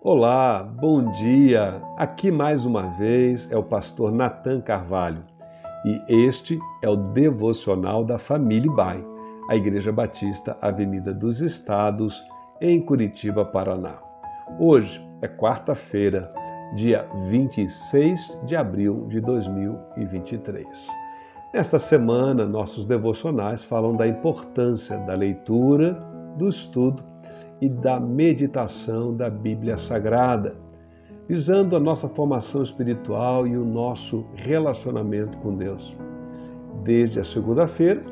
Olá, bom dia. Aqui mais uma vez é o pastor Nathan Carvalho e este é o devocional da Família Bai, a Igreja Batista Avenida dos Estados, em Curitiba, Paraná. Hoje é quarta-feira, dia 26 de abril de 2023. Nesta semana, nossos devocionais falam da importância da leitura, do estudo e da meditação da Bíblia Sagrada, visando a nossa formação espiritual e o nosso relacionamento com Deus. Desde a segunda-feira,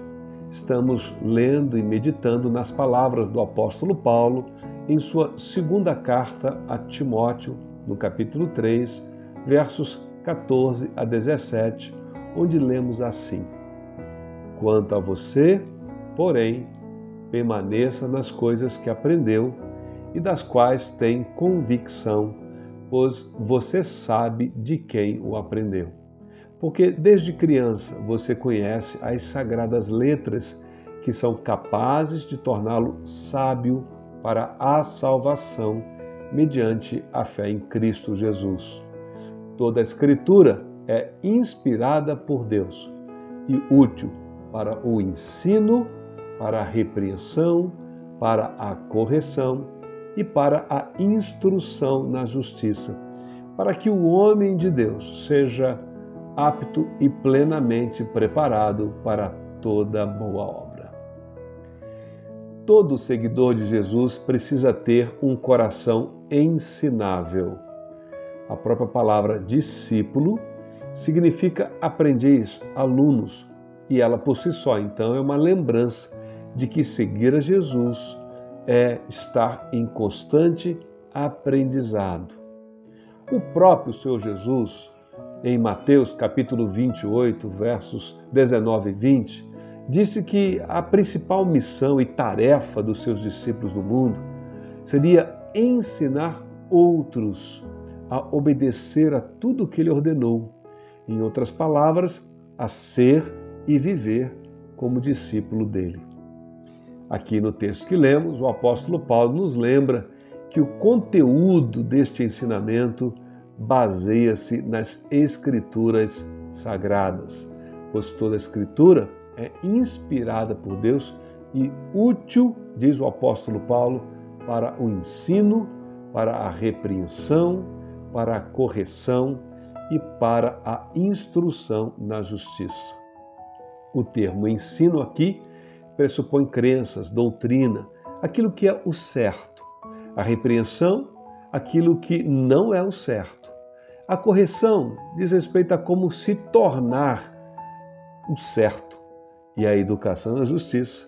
estamos lendo e meditando nas palavras do apóstolo Paulo em sua segunda carta a Timóteo, no capítulo 3, versos 14 a 17, onde lemos assim: Quanto a você, porém, permaneça nas coisas que aprendeu e das quais tem convicção, pois você sabe de quem o aprendeu. Porque desde criança você conhece as sagradas letras que são capazes de torná-lo sábio para a salvação mediante a fé em Cristo Jesus. Toda a Escritura é inspirada por Deus e útil para o ensino, para a repreensão, para a correção e para a instrução na justiça, para que o homem de Deus seja apto e plenamente preparado para toda boa obra. Todo seguidor de Jesus precisa ter um coração ensinável. A própria palavra discípulo significa aprendiz, alunos, e ela por si só, então, é uma lembrança de que seguir a Jesus é estar em constante aprendizado. O próprio Senhor Jesus, em Mateus capítulo 28, versos 19 e 20, disse que a principal missão e tarefa dos seus discípulos no mundo seria ensinar outros a obedecer a tudo o que ele ordenou. Em outras palavras, a ser e viver como discípulo dele. Aqui no texto que lemos, o apóstolo Paulo nos lembra que o conteúdo deste ensinamento baseia-se nas Escrituras sagradas, pois toda a Escritura é inspirada por Deus e útil, diz o apóstolo Paulo, para o ensino, para a repreensão, para a correção e para a instrução na justiça. O termo ensino aqui pressupõe crenças, doutrina, aquilo que é o certo. A repreensão, aquilo que não é o certo. A correção diz respeito a como se tornar o certo. E a educação na justiça,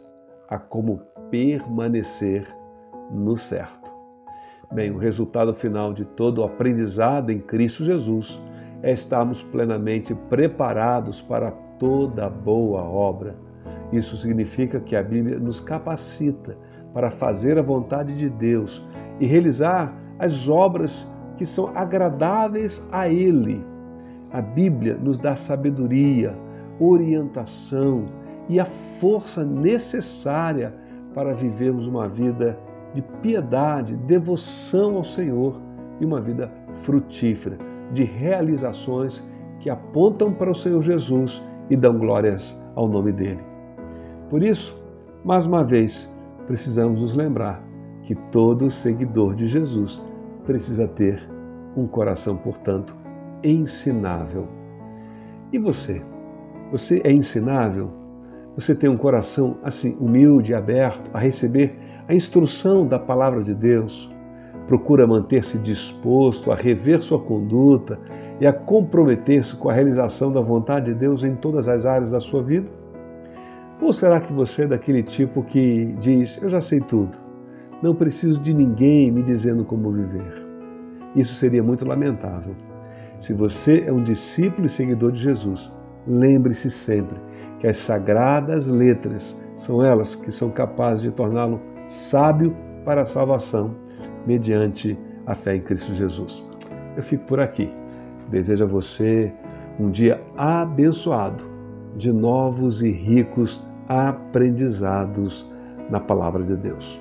a como permanecer no certo. Bem, o resultado final de todo o aprendizado em Cristo Jesus é estarmos plenamente preparados para toda boa obra isso significa que a Bíblia nos capacita para fazer a vontade de Deus e realizar as obras que são agradáveis a Ele. A Bíblia nos dá sabedoria, orientação e a força necessária para vivermos uma vida de piedade, devoção ao Senhor e uma vida frutífera, de realizações que apontam para o Senhor Jesus e dão glórias ao nome dele. Por isso, mais uma vez, precisamos nos lembrar que todo seguidor de Jesus precisa ter um coração, portanto, ensinável. E você? Você é ensinável? Você tem um coração assim humilde aberto a receber a instrução da palavra de Deus? Procura manter-se disposto a rever sua conduta e a comprometer-se com a realização da vontade de Deus em todas as áreas da sua vida? Ou será que você é daquele tipo que diz: Eu já sei tudo, não preciso de ninguém me dizendo como viver? Isso seria muito lamentável. Se você é um discípulo e seguidor de Jesus, lembre-se sempre que as sagradas letras são elas que são capazes de torná-lo sábio para a salvação mediante a fé em Cristo Jesus. Eu fico por aqui. Desejo a você um dia abençoado de novos e ricos aprendizados na palavra de Deus.